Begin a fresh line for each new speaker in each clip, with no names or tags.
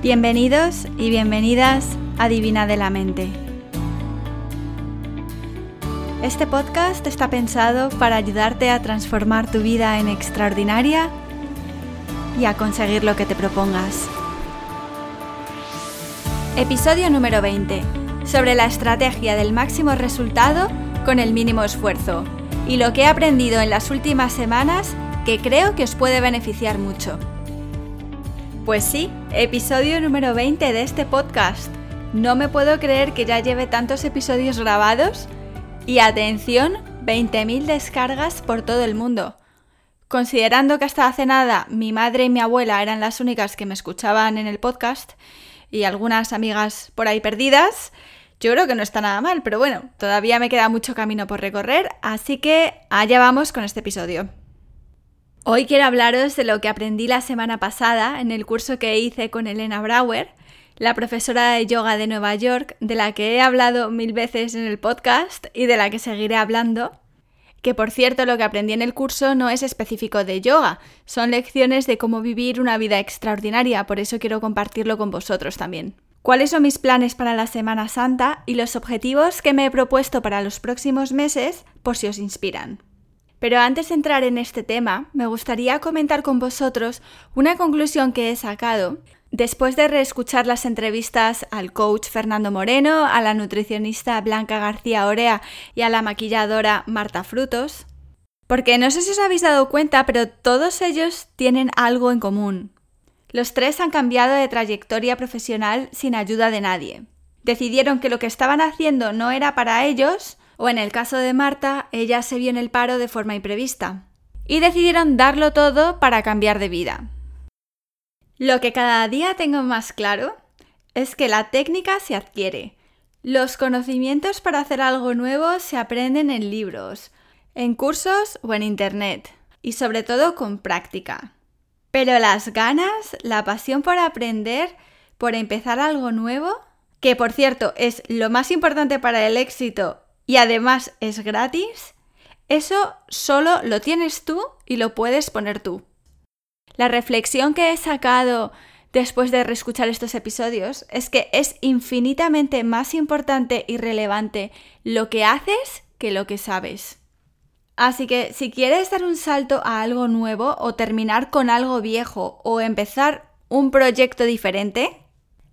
Bienvenidos y bienvenidas a Divina de la Mente. Este podcast está pensado para ayudarte a transformar tu vida en extraordinaria y a conseguir lo que te propongas. Episodio número 20. Sobre la estrategia del máximo resultado con el mínimo esfuerzo y lo que he aprendido en las últimas semanas que creo que os puede beneficiar mucho. Pues sí, episodio número 20 de este podcast. No me puedo creer que ya lleve tantos episodios grabados y atención, 20.000 descargas por todo el mundo. Considerando que hasta hace nada mi madre y mi abuela eran las únicas que me escuchaban en el podcast y algunas amigas por ahí perdidas, yo creo que no está nada mal, pero bueno, todavía me queda mucho camino por recorrer, así que allá vamos con este episodio. Hoy quiero hablaros de lo que aprendí la semana pasada en el curso que hice con Elena Brauer, la profesora de yoga de Nueva York, de la que he hablado mil veces en el podcast y de la que seguiré hablando. Que por cierto, lo que aprendí en el curso no es específico de yoga, son lecciones de cómo vivir una vida extraordinaria, por eso quiero compartirlo con vosotros también. ¿Cuáles son mis planes para la Semana Santa y los objetivos que me he propuesto para los próximos meses, por si os inspiran? Pero antes de entrar en este tema, me gustaría comentar con vosotros una conclusión que he sacado después de reescuchar las entrevistas al coach Fernando Moreno, a la nutricionista Blanca García Orea y a la maquilladora Marta Frutos. Porque no sé si os habéis dado cuenta, pero todos ellos tienen algo en común. Los tres han cambiado de trayectoria profesional sin ayuda de nadie. Decidieron que lo que estaban haciendo no era para ellos o en el caso de Marta, ella se vio en el paro de forma imprevista. Y decidieron darlo todo para cambiar de vida. Lo que cada día tengo más claro es que la técnica se adquiere. Los conocimientos para hacer algo nuevo se aprenden en libros, en cursos o en Internet, y sobre todo con práctica. Pero las ganas, la pasión por aprender, por empezar algo nuevo, que por cierto es lo más importante para el éxito y además es gratis, eso solo lo tienes tú y lo puedes poner tú. La reflexión que he sacado después de reescuchar estos episodios es que es infinitamente más importante y relevante lo que haces que lo que sabes. Así que si quieres dar un salto a algo nuevo o terminar con algo viejo o empezar un proyecto diferente,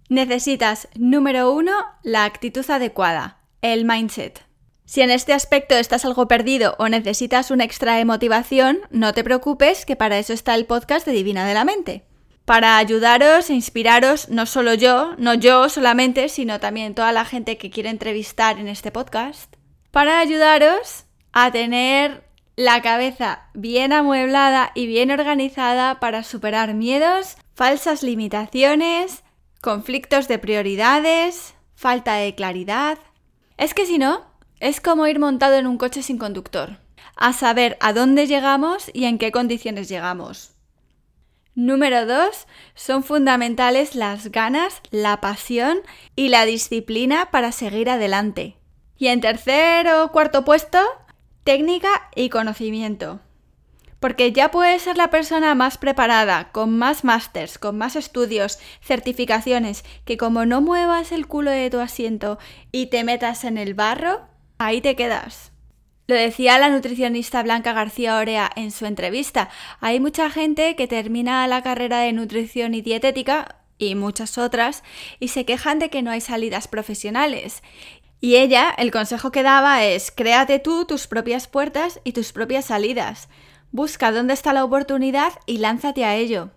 necesitas, número uno, la actitud adecuada, el mindset. Si en este aspecto estás algo perdido o necesitas un extra de motivación, no te preocupes que para eso está el podcast de Divina de la Mente. Para ayudaros e inspiraros, no solo yo, no yo solamente, sino también toda la gente que quiere entrevistar en este podcast, para ayudaros a tener la cabeza bien amueblada y bien organizada para superar miedos, falsas limitaciones, conflictos de prioridades, falta de claridad. Es que si no, es como ir montado en un coche sin conductor, a saber a dónde llegamos y en qué condiciones llegamos. Número 2. Son fundamentales las ganas, la pasión y la disciplina para seguir adelante. Y en tercer o cuarto puesto, técnica y conocimiento. Porque ya puedes ser la persona más preparada, con más másters, con más estudios, certificaciones, que como no muevas el culo de tu asiento y te metas en el barro, ahí te quedas. Lo decía la nutricionista Blanca García Orea en su entrevista. Hay mucha gente que termina la carrera de nutrición y dietética y muchas otras y se quejan de que no hay salidas profesionales. Y ella, el consejo que daba es créate tú tus propias puertas y tus propias salidas. Busca dónde está la oportunidad y lánzate a ello.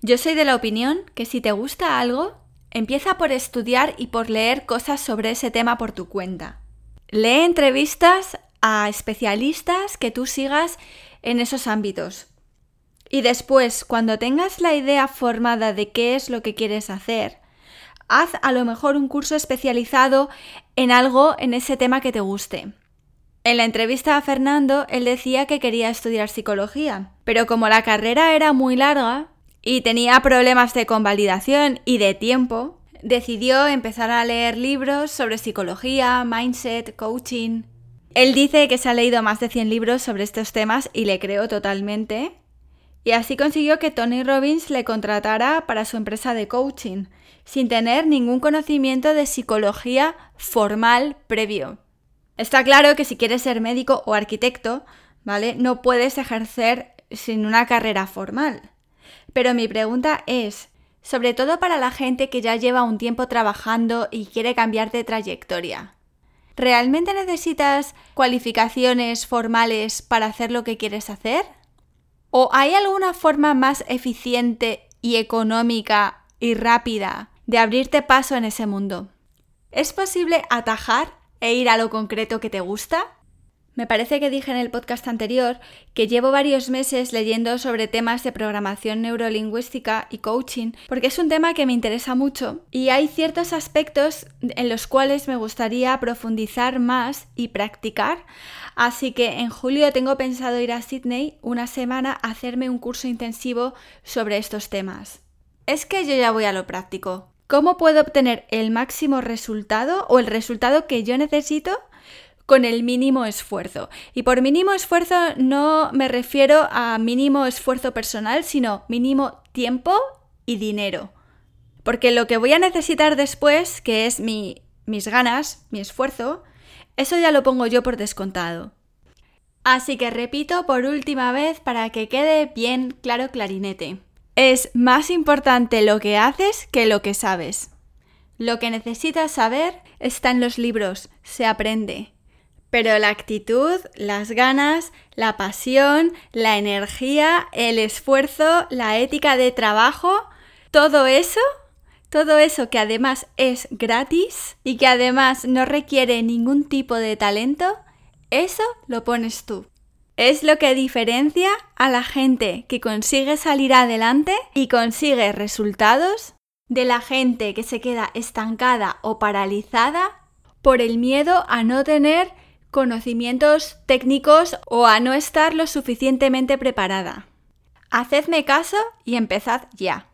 Yo soy de la opinión que si te gusta algo, empieza por estudiar y por leer cosas sobre ese tema por tu cuenta. Lee entrevistas a especialistas que tú sigas en esos ámbitos. Y después, cuando tengas la idea formada de qué es lo que quieres hacer, haz a lo mejor un curso especializado en algo en ese tema que te guste. En la entrevista a Fernando, él decía que quería estudiar psicología, pero como la carrera era muy larga y tenía problemas de convalidación y de tiempo, decidió empezar a leer libros sobre psicología, mindset, coaching. Él dice que se ha leído más de 100 libros sobre estos temas y le creo totalmente. Y así consiguió que Tony Robbins le contratara para su empresa de coaching, sin tener ningún conocimiento de psicología formal previo. Está claro que si quieres ser médico o arquitecto, ¿vale? No puedes ejercer sin una carrera formal. Pero mi pregunta es, sobre todo para la gente que ya lleva un tiempo trabajando y quiere cambiar de trayectoria. ¿Realmente necesitas cualificaciones formales para hacer lo que quieres hacer? ¿O hay alguna forma más eficiente y económica y rápida de abrirte paso en ese mundo? ¿Es posible atajar e ir a lo concreto que te gusta? Me parece que dije en el podcast anterior que llevo varios meses leyendo sobre temas de programación neurolingüística y coaching, porque es un tema que me interesa mucho y hay ciertos aspectos en los cuales me gustaría profundizar más y practicar. Así que en julio tengo pensado ir a Sydney una semana a hacerme un curso intensivo sobre estos temas. Es que yo ya voy a lo práctico. ¿Cómo puedo obtener el máximo resultado o el resultado que yo necesito con el mínimo esfuerzo. Y por mínimo esfuerzo no me refiero a mínimo esfuerzo personal, sino mínimo tiempo y dinero. Porque lo que voy a necesitar después, que es mi, mis ganas, mi esfuerzo, eso ya lo pongo yo por descontado. Así que repito por última vez para que quede bien claro clarinete. Es más importante lo que haces que lo que sabes. Lo que necesitas saber está en los libros, se aprende. Pero la actitud, las ganas, la pasión, la energía, el esfuerzo, la ética de trabajo, todo eso, todo eso que además es gratis y que además no requiere ningún tipo de talento, eso lo pones tú. Es lo que diferencia a la gente que consigue salir adelante y consigue resultados de la gente que se queda estancada o paralizada por el miedo a no tener conocimientos técnicos o a no estar lo suficientemente preparada. Hacedme caso y empezad ya.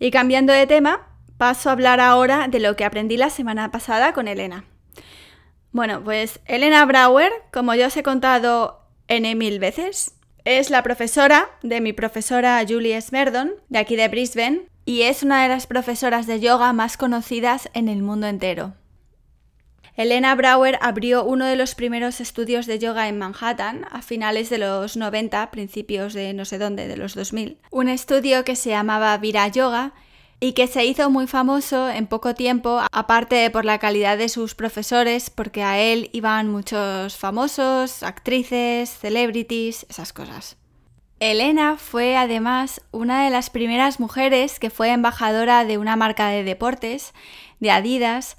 Y cambiando de tema, paso a hablar ahora de lo que aprendí la semana pasada con Elena. Bueno, pues Elena Brauer, como ya os he contado N mil veces, es la profesora de mi profesora Julie Smerdon, de aquí de Brisbane, y es una de las profesoras de yoga más conocidas en el mundo entero. Elena Brauer abrió uno de los primeros estudios de yoga en Manhattan a finales de los 90, principios de no sé dónde, de los 2000. Un estudio que se llamaba Vira Yoga y que se hizo muy famoso en poco tiempo, aparte por la calidad de sus profesores, porque a él iban muchos famosos, actrices, celebrities, esas cosas. Elena fue además una de las primeras mujeres que fue embajadora de una marca de deportes, de Adidas,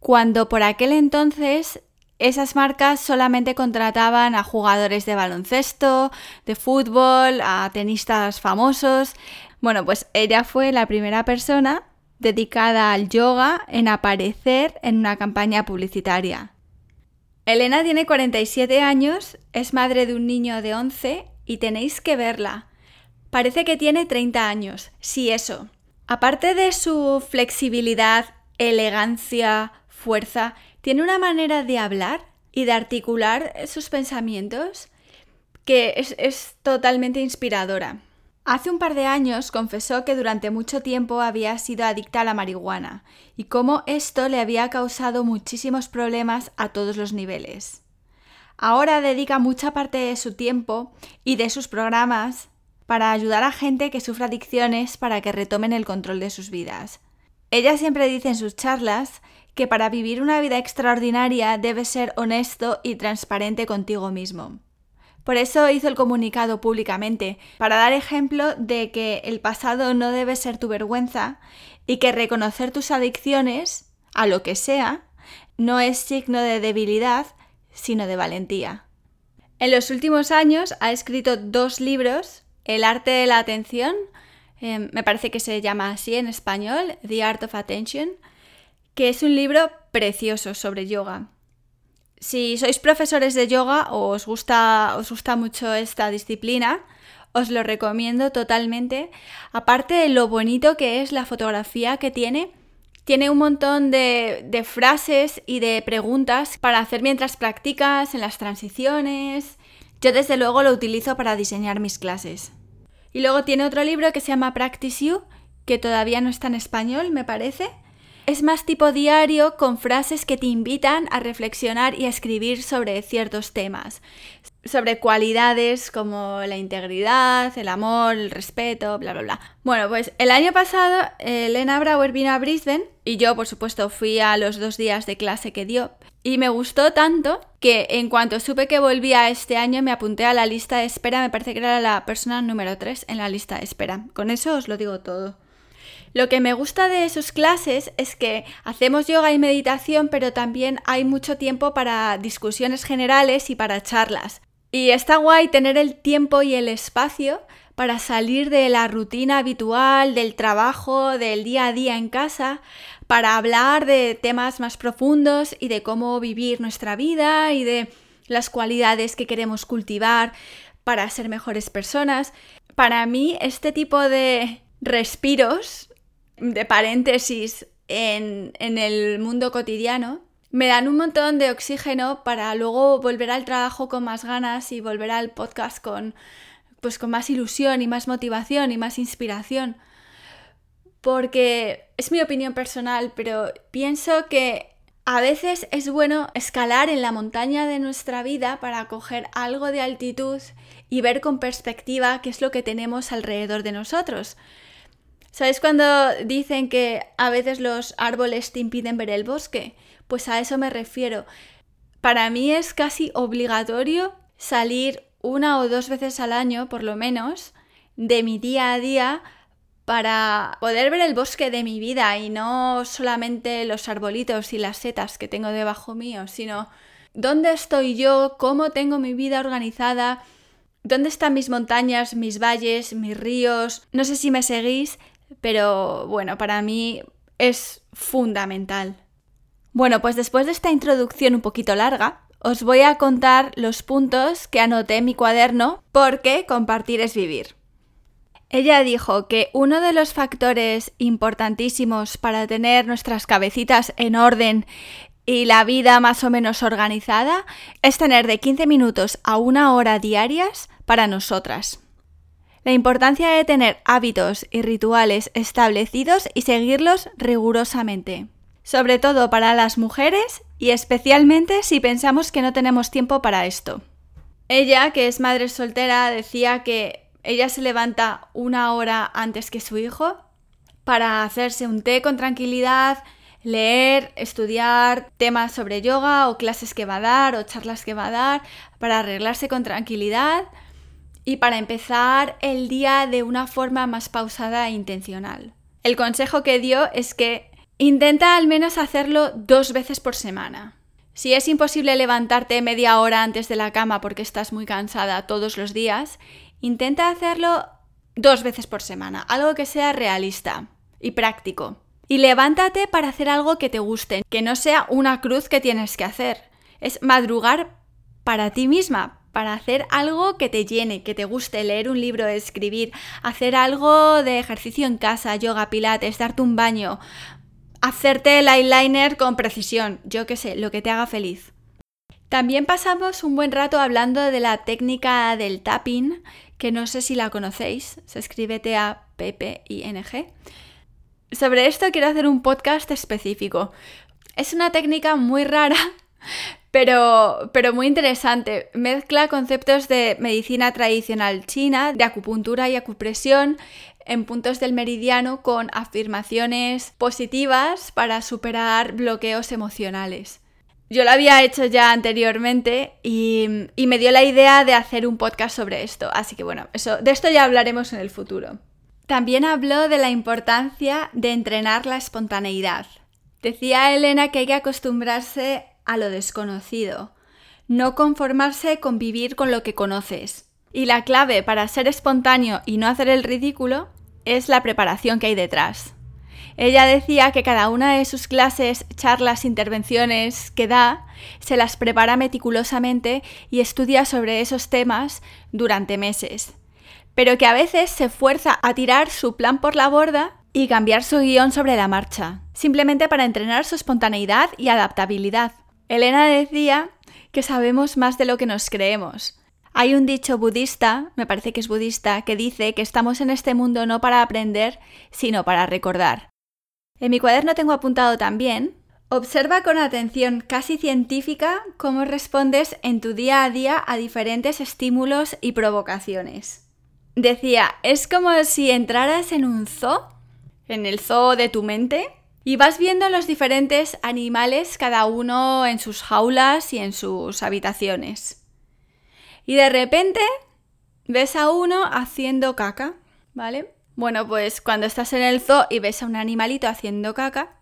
cuando por aquel entonces esas marcas solamente contrataban a jugadores de baloncesto, de fútbol, a tenistas famosos. Bueno, pues ella fue la primera persona dedicada al yoga en aparecer en una campaña publicitaria. Elena tiene 47 años, es madre de un niño de 11 y tenéis que verla. Parece que tiene 30 años, sí eso. Aparte de su flexibilidad, elegancia, fuerza, tiene una manera de hablar y de articular sus pensamientos que es, totalmente inspiradora. Hace un par de años confesó que durante mucho tiempo había sido adicta a la marihuana y cómo esto le había causado muchísimos problemas a todos los niveles. Ahora dedica mucha parte de su tiempo y de sus programas para ayudar a gente que sufre adicciones para que retomen el control de sus vidas. Ella siempre dice en sus charlas que para vivir una vida extraordinaria debes ser honesto y transparente contigo mismo. Por eso hizo el comunicado públicamente, para dar ejemplo de que el pasado no debe ser tu vergüenza y que reconocer tus adicciones, a lo que sea, no es signo de debilidad, sino de valentía. En los últimos años ha escrito dos libros, El arte de la atención, eh, me parece que se llama así en español, The Art of Attention, que es un libro precioso sobre yoga. Si sois profesores de yoga o os gusta, os gusta mucho esta disciplina, os lo recomiendo totalmente. Aparte de lo bonito que es la fotografía que tiene, tiene un montón de, de, frases y de preguntas para hacer mientras practicas en las transiciones. Yo desde luego lo utilizo para diseñar mis clases. Y luego tiene otro libro que se llama Practice You, que todavía no está en español, me parece. Es más tipo diario con frases que te invitan a reflexionar y a escribir sobre ciertos temas, sobre cualidades como la integridad, el amor, el respeto, bla, bla, bla. Bueno, pues el año pasado Elena Brauer vino a Brisbane y yo, por supuesto, fui a los dos días de clase que dio. Y me gustó tanto que en cuanto supe que volvía este año me apunté a la lista de espera, me parece que era la persona número 3 en la lista de espera. Con eso os lo digo todo. Lo que me gusta de sus clases es que hacemos yoga y meditación, pero también hay mucho tiempo para discusiones generales y para charlas. Y está guay tener el tiempo y el espacio para salir de la rutina habitual, del trabajo, del día a día en casa, para hablar de temas más profundos y de cómo vivir nuestra vida y de las cualidades que queremos cultivar para ser mejores personas. Para mí, este tipo de respiros de paréntesis en, el mundo cotidiano, me dan un montón de oxígeno para luego volver al trabajo con más ganas y volver al podcast con, pues, con más ilusión y más motivación y más inspiración. Porque es mi opinión personal, pero pienso que a veces es bueno escalar en la montaña de nuestra vida para coger algo de altitud y ver con perspectiva qué es lo que tenemos alrededor de nosotros. ¿Sabes cuando dicen que a veces los árboles te impiden ver el bosque? Pues a eso me refiero. Para mí es casi obligatorio salir una o dos veces al año, por lo menos, de mi día a día para poder ver el bosque de mi vida y no solamente los arbolitos y las setas que tengo debajo mío, sino dónde estoy yo, cómo tengo mi vida organizada, dónde están mis montañas, mis valles, mis ríos. No sé si me seguís, pero bueno, para mí es fundamental. Bueno, pues después de esta introducción un poquito larga, os voy a contar los puntos que anoté en mi cuaderno porque compartir es vivir. Ella dijo que uno de los factores importantísimos para tener nuestras cabecitas en orden y la vida más o menos organizada es tener de 15 minutos a una hora diarias para nosotras. La importancia de tener hábitos y rituales establecidos y seguirlos rigurosamente. Sobre todo para las mujeres y especialmente si pensamos que no tenemos tiempo para esto. Ella, que es madre soltera, decía que ella se levanta una hora antes que su hijo para hacerse un té con tranquilidad, leer, estudiar temas sobre yoga o clases que va a dar o charlas que va a dar, para arreglarse con tranquilidad y para empezar el día de una forma más pausada e intencional. El consejo que dio es que intenta al menos hacerlo dos veces por semana. Si es imposible levantarte media hora antes de la cama porque estás muy cansada todos los días, intenta hacerlo dos veces por semana, algo que sea realista y práctico. Y levántate para hacer algo que te guste, que no sea una cruz que tienes que hacer. Es madrugar para ti misma, para hacer algo que te llene, que te guste, leer un libro, escribir, hacer algo de ejercicio en casa, yoga, pilates, darte un baño, hacerte el eyeliner con precisión, yo qué sé, lo que te haga feliz. También pasamos un buen rato hablando de la técnica del tapping, que no sé si la conocéis, se escribe T-A-P-P-I-N-G. Sobre esto quiero hacer un podcast específico. Es una técnica muy rara pero, pero muy interesante. Mezcla conceptos de medicina tradicional china, de acupuntura y acupresión en puntos del meridiano con afirmaciones positivas para superar bloqueos emocionales. Yo lo había hecho ya anteriormente y, y, me dio la idea de hacer un podcast sobre esto. Así que bueno, eso, de esto ya hablaremos en el futuro. También habló de la importancia de entrenar la espontaneidad. Decía Elena que hay que acostumbrarse a lo desconocido, no conformarse con vivir con lo que conoces. Y la clave para ser espontáneo y no hacer el ridículo es la preparación que hay detrás. Ella decía que cada una de sus clases, charlas, intervenciones que da, se las prepara meticulosamente y estudia sobre esos temas durante meses, pero que a veces se fuerza a tirar su plan por la borda y cambiar su guion sobre la marcha, simplemente para entrenar su espontaneidad y adaptabilidad. Elena decía que sabemos más de lo que nos creemos. Hay un dicho budista, me parece que es budista, que dice que estamos en este mundo no para aprender, sino para recordar. En mi cuaderno tengo apuntado también, observa con atención casi científica cómo respondes en tu día a día a diferentes estímulos y provocaciones. Decía, es como si entraras en un zoo, en el zoo de tu mente, y vas viendo los diferentes animales, cada uno en sus jaulas y en sus habitaciones. Y de repente ves a uno haciendo caca, ¿vale? Bueno, pues cuando estás en el zoo y ves a un animalito haciendo caca,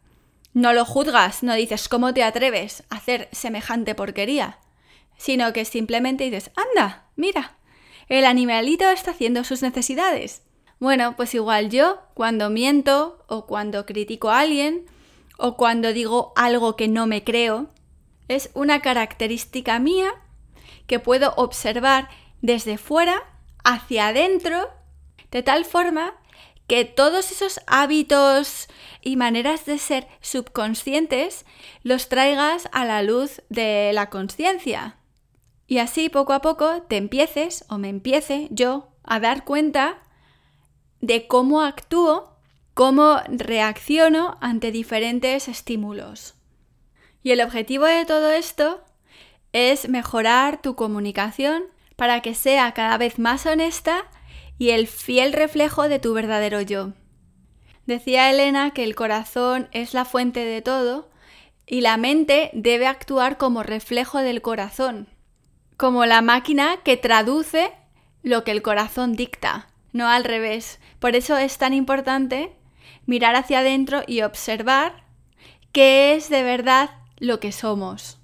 no lo juzgas, no dices cómo te atreves a hacer semejante porquería, sino que simplemente dices, anda, mira, el animalito está haciendo sus necesidades. Bueno, pues igual yo, cuando miento o cuando critico a alguien o cuando digo algo que no me creo, es una característica mía que puedo observar desde fuera hacia adentro, de tal forma que todos esos hábitos y maneras de ser subconscientes los traigas a la luz de la conciencia. Y así poco a poco te empieces o me empiece yo a dar cuenta de cómo actúo, cómo reacciono ante diferentes estímulos. Y el objetivo de todo esto es mejorar tu comunicación para que sea cada vez más honesta y el fiel reflejo de tu verdadero yo. Decía Elena que el corazón es la fuente de todo y la mente debe actuar como reflejo del corazón, como la máquina que traduce lo que el corazón dicta, no al revés. Por eso es tan importante mirar hacia adentro y observar qué es de verdad lo que somos.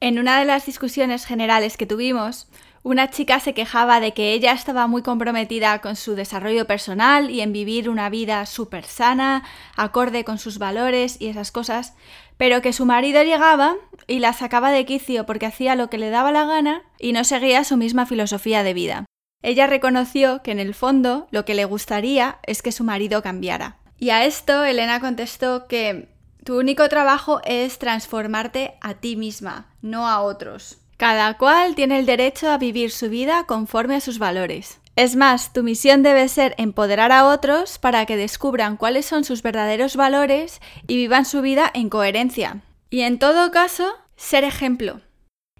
En una de las discusiones generales que tuvimos, una chica se quejaba de que ella estaba muy comprometida con su desarrollo personal y en vivir una vida súper sana, acorde con sus valores y esas cosas, pero que su marido llegaba y la sacaba de quicio porque hacía lo que le daba la gana y no seguía su misma filosofía de vida. Ella reconoció que en el fondo lo que le gustaría es que su marido cambiara. Y a esto Elena contestó que tu único trabajo es transformarte a ti misma, no a otros. Cada cual tiene el derecho a vivir su vida conforme a sus valores. Es más, tu misión debe ser empoderar a otros para que descubran cuáles son sus verdaderos valores y vivan su vida en coherencia. Y en todo caso, ser ejemplo.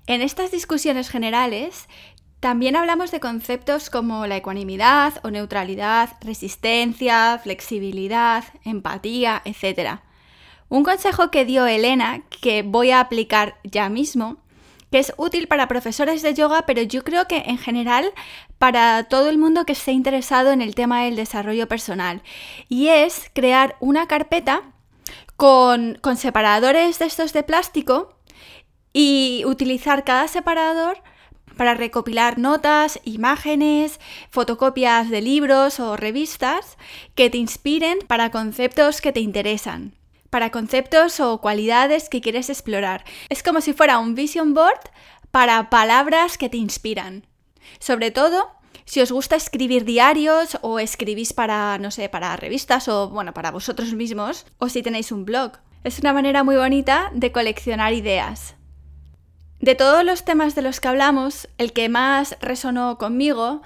En estas discusiones generales también hablamos de conceptos como la ecuanimidad o neutralidad, resistencia, flexibilidad, empatía, etc. Un consejo que dio Elena, que voy a aplicar ya mismo, que es útil para profesores de yoga, pero yo creo que en general para todo el mundo que esté interesado en el tema del desarrollo personal. Y es crear una carpeta con, con separadores de estos de plástico y utilizar cada separador para recopilar notas, imágenes, fotocopias de libros o revistas que te inspiren para conceptos que te interesan para conceptos o cualidades que quieres explorar. Es como si fuera un vision board para palabras que te inspiran. Sobre todo, si os gusta escribir diarios o escribís para, no sé, para revistas o, bueno, para vosotros mismos, o si tenéis un blog. Es una manera muy bonita de coleccionar ideas. De todos los temas de los que hablamos, el que más resonó conmigo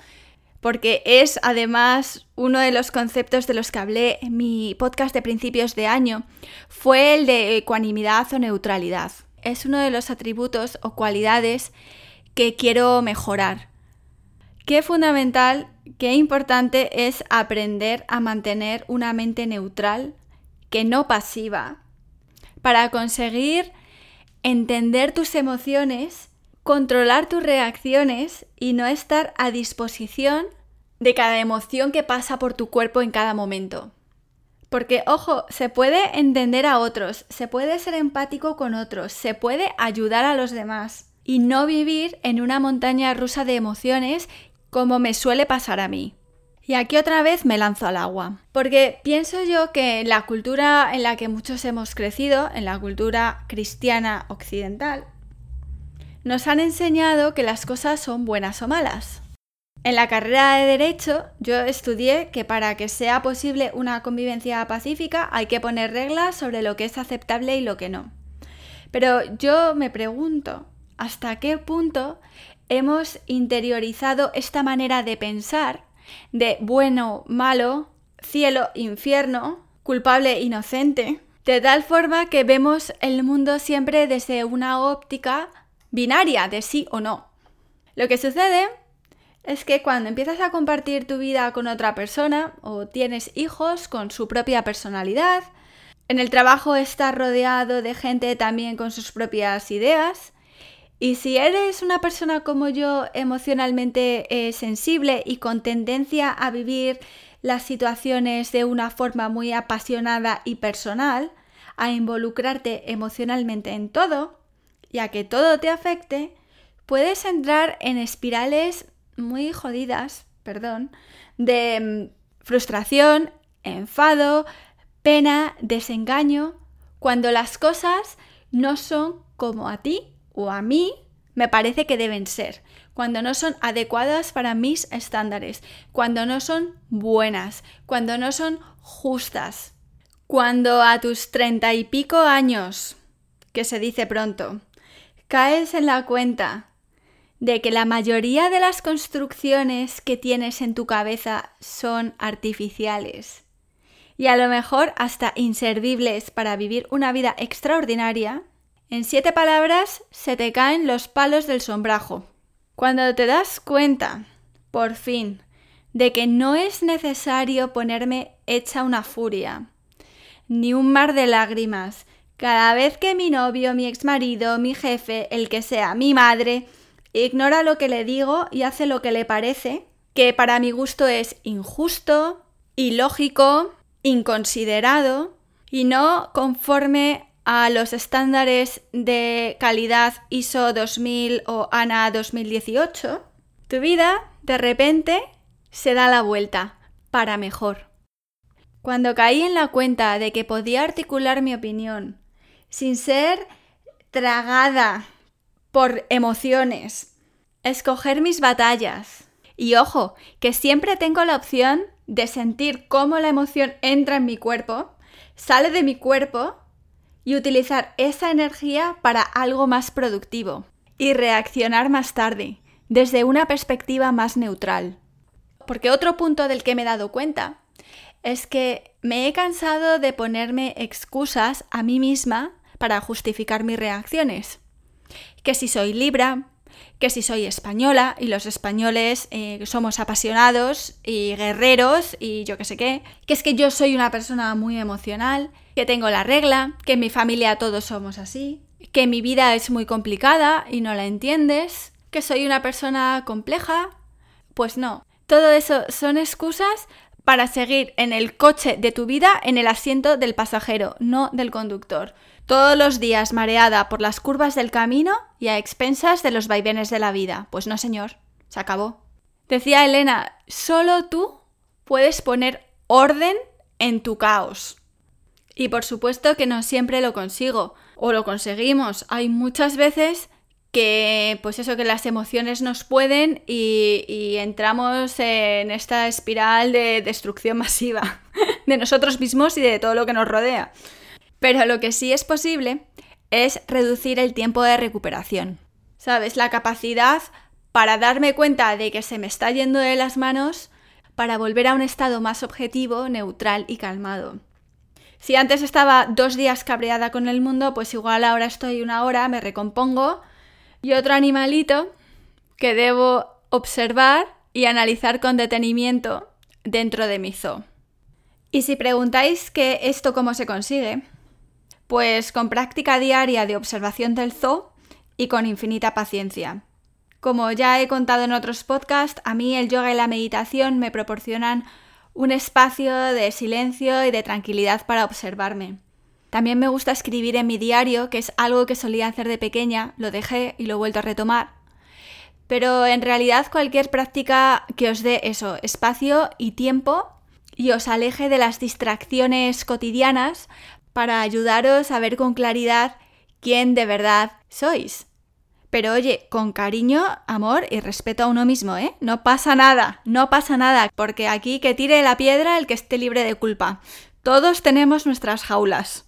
porque es además uno de los conceptos de los que hablé en mi podcast de principios de año, fue el de ecuanimidad o neutralidad. Es uno de los atributos o cualidades que quiero mejorar. Qué fundamental, qué importante es aprender a mantener una mente neutral, que no pasiva, para conseguir entender tus emociones controlar tus reacciones y no estar a disposición de cada emoción que pasa por tu cuerpo en cada momento. Porque, ojo, se puede entender a otros, se puede ser empático con otros, se puede ayudar a los demás y no vivir en una montaña rusa de emociones como me suele pasar a mí. Y aquí otra vez me lanzo al agua, porque pienso yo que la cultura en la que muchos hemos crecido, en la cultura cristiana occidental, nos han enseñado que las cosas son buenas o malas. En la carrera de Derecho yo estudié que para que sea posible una convivencia pacífica hay que poner reglas sobre lo que es aceptable y lo que no. Pero yo me pregunto, ¿hasta qué punto hemos interiorizado esta manera de pensar de bueno, malo, cielo, infierno, culpable, inocente, de tal forma que vemos el mundo siempre desde una óptica binaria de sí o no. Lo que sucede es que cuando empiezas a compartir tu vida con otra persona o tienes hijos con su propia personalidad, en el trabajo estás rodeado de gente también con sus propias ideas, y si eres una persona como yo emocionalmente eh, sensible y con tendencia a vivir las situaciones de una forma muy apasionada y personal, a involucrarte emocionalmente en todo y a que todo te afecte, puedes entrar en espirales muy jodidas, perdón, de mm, frustración, enfado, pena, desengaño, cuando las cosas no son como a ti o a mí me parece que deben ser, cuando no son adecuadas para mis estándares, cuando no son buenas, cuando no son justas, cuando a tus treinta y pico años, que se dice pronto, caes en la cuenta de que la mayoría de las construcciones que tienes en tu cabeza son artificiales y a lo mejor hasta inservibles para vivir una vida extraordinaria, en siete palabras se te caen los palos del sombrajo. Cuando te das cuenta, por fin, de que no es necesario ponerme hecha una furia, ni un mar de lágrimas, cada vez que mi novio, mi exmarido, mi jefe, el que sea, mi madre, ignora lo que le digo y hace lo que le parece, que para mi gusto es injusto, ilógico, inconsiderado y no conforme a los estándares de calidad ISO 2000 o ANA 2018, tu vida de repente se da la vuelta para mejor. Cuando caí en la cuenta de que podía articular mi opinión sin ser tragada por emociones, escoger mis batallas, y ojo, que siempre tengo la opción de sentir cómo la emoción entra en mi cuerpo, sale de mi cuerpo y utilizar esa energía para algo más productivo y reaccionar más tarde, desde una perspectiva más neutral. Porque otro punto del que me he dado cuenta es que me he cansado de ponerme excusas a mí misma para justificar mis reacciones. Que si soy Libra, que si soy española y los españoles eh, somos apasionados y guerreros y yo qué sé qué, que es que yo soy una persona muy emocional, que tengo la regla, que en mi familia todos somos así, que mi vida es muy complicada y no la entiendes, que soy una persona compleja. Pues no, todo eso son excusas para seguir en el coche de tu vida en el asiento del pasajero, no del conductor. Todos los días mareada por las curvas del camino y a expensas de los vaivenes de la vida. Pues no, señor, se acabó. Decía Elena, solo tú puedes poner orden en tu caos. Y por supuesto que no siempre lo consigo o lo conseguimos. Hay muchas veces que pues eso que las emociones nos pueden y, entramos en esta espiral de destrucción masiva de nosotros mismos y de todo lo que nos rodea. Pero lo que sí es posible es reducir el tiempo de recuperación. ¿Sabes? La capacidad para darme cuenta de que se me está yendo de las manos para volver a un estado más objetivo, neutral y calmado. Si antes estaba dos días cabreada con el mundo, pues igual ahora estoy una hora, me recompongo. Y otro animalito que debo observar y analizar con detenimiento dentro de mi zoo. Y si preguntáis que esto cómo se consigue, pues con práctica diaria de observación del zoo y con infinita paciencia. Como ya he contado en otros podcasts, a mí el yoga y la meditación me proporcionan un espacio de silencio y de tranquilidad para observarme. También me gusta escribir en mi diario, que es algo que solía hacer de pequeña, lo dejé y lo he vuelto a retomar. Pero en realidad cualquier práctica que os dé eso, espacio y tiempo y os aleje de las distracciones cotidianas para ayudaros a ver con claridad quién de verdad sois. Pero oye, con cariño, amor y respeto a uno mismo, ¿eh? No pasa nada, no pasa nada, porque aquí que tire la piedra el que esté libre de culpa. Todos tenemos nuestras jaulas.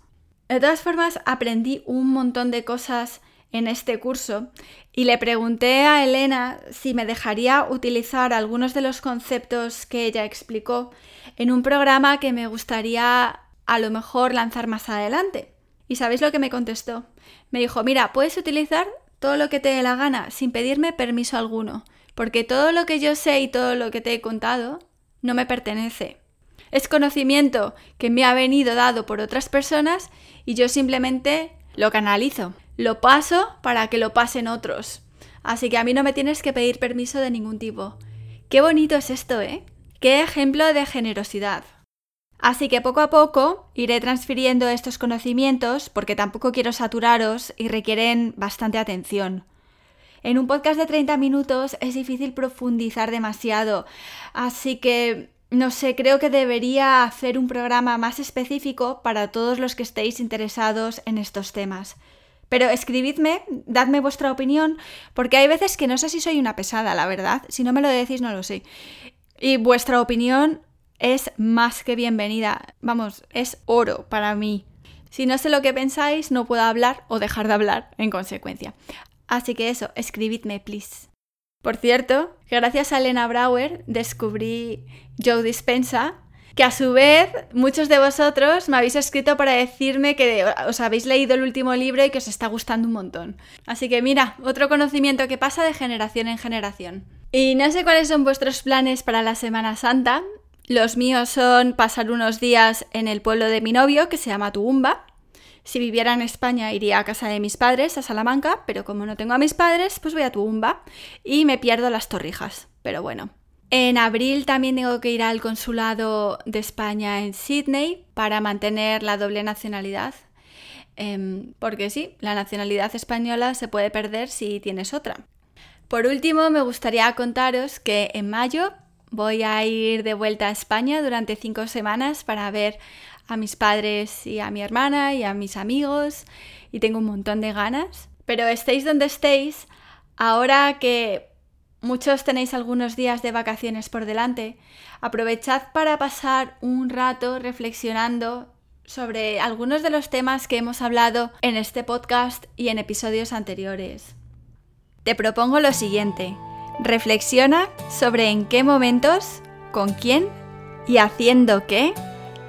De todas formas, aprendí un montón de cosas en este curso y le pregunté a Elena si me dejaría utilizar algunos de los conceptos que ella explicó en un programa que me gustaría a lo mejor lanzar más adelante. ¿Y sabéis lo que me contestó? Me dijo, mira, puedes utilizar todo lo que te dé la gana sin pedirme permiso alguno, porque todo lo que yo sé y todo lo que te he contado no me pertenece. Es conocimiento que me ha venido dado por otras personas y yo simplemente lo canalizo, lo paso para que lo pasen otros. Así que a mí no me tienes que pedir permiso de ningún tipo. Qué bonito es esto, ¿eh? Qué ejemplo de generosidad. Así que poco a poco iré transfiriendo estos conocimientos porque tampoco quiero saturaros y requieren bastante atención. En un podcast de 30 minutos es difícil profundizar demasiado, así que no sé, creo que debería hacer un programa más específico para todos los que estéis interesados en estos temas. Pero escribidme, dadme vuestra opinión, porque hay veces que no sé si soy una pesada, la verdad. Si no me lo decís, no lo sé. Y vuestra opinión es más que bienvenida. Vamos, es oro para mí. Si no sé lo que pensáis, no puedo hablar o dejar de hablar en consecuencia. Así que eso, escribidme, please. Por cierto, gracias a Elena Brauer descubrí Joe Dispensa, que a su vez muchos de vosotros me habéis escrito para decirme que os habéis leído el último libro y que os está gustando un montón. Así que mira, otro conocimiento que pasa de generación en generación. Y no sé cuáles son vuestros planes para la Semana Santa. Los míos son pasar unos días en el pueblo de mi novio, que se llama Tugumba. Si viviera en España iría a casa de mis padres, a Salamanca, pero como no tengo a mis padres, pues voy a Tugumba y me pierdo las torrijas. Pero bueno. En abril también tengo que ir al consulado de España en Sydney para mantener la doble nacionalidad. Em, porque sí, la nacionalidad española se puede perder si tienes otra. Por último, me gustaría contaros que en mayo voy a ir de vuelta a España durante cinco semanas para ver a mis padres y a mi hermana y a mis amigos y tengo un montón de ganas. Pero estéis donde estéis, ahora que muchos tenéis algunos días de vacaciones por delante, aprovechad para pasar un rato reflexionando sobre algunos de los temas que hemos hablado en este podcast y en episodios anteriores. Te propongo lo siguiente. Reflexiona sobre en qué momentos, con quién y haciendo qué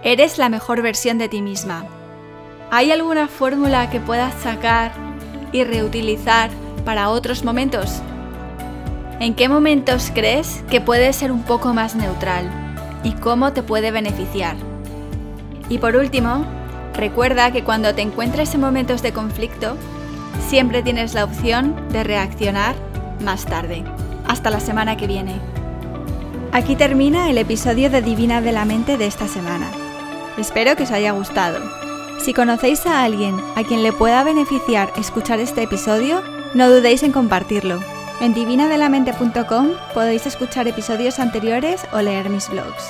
eres la mejor versión de ti misma. ¿Hay alguna fórmula que puedas sacar y reutilizar para otros momentos? ¿En qué momentos crees que puedes ser un poco más neutral y cómo te puede beneficiar? Y por último, recuerda que cuando te encuentres en momentos de conflicto, siempre tienes la opción de reaccionar más tarde. Hasta la semana que viene. Aquí termina el episodio de Divina de la Mente de esta semana. Espero que os haya gustado. Si conocéis a alguien a quien le pueda beneficiar escuchar este episodio, no dudéis en compartirlo. En divinadelamente.com podéis escuchar episodios anteriores o leer mis blogs.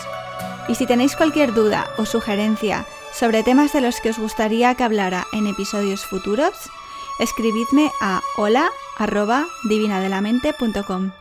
Y si tenéis cualquier duda o sugerencia sobre temas de los que os gustaría que hablara en episodios futuros, escribidme a hola.divinadelamente.com.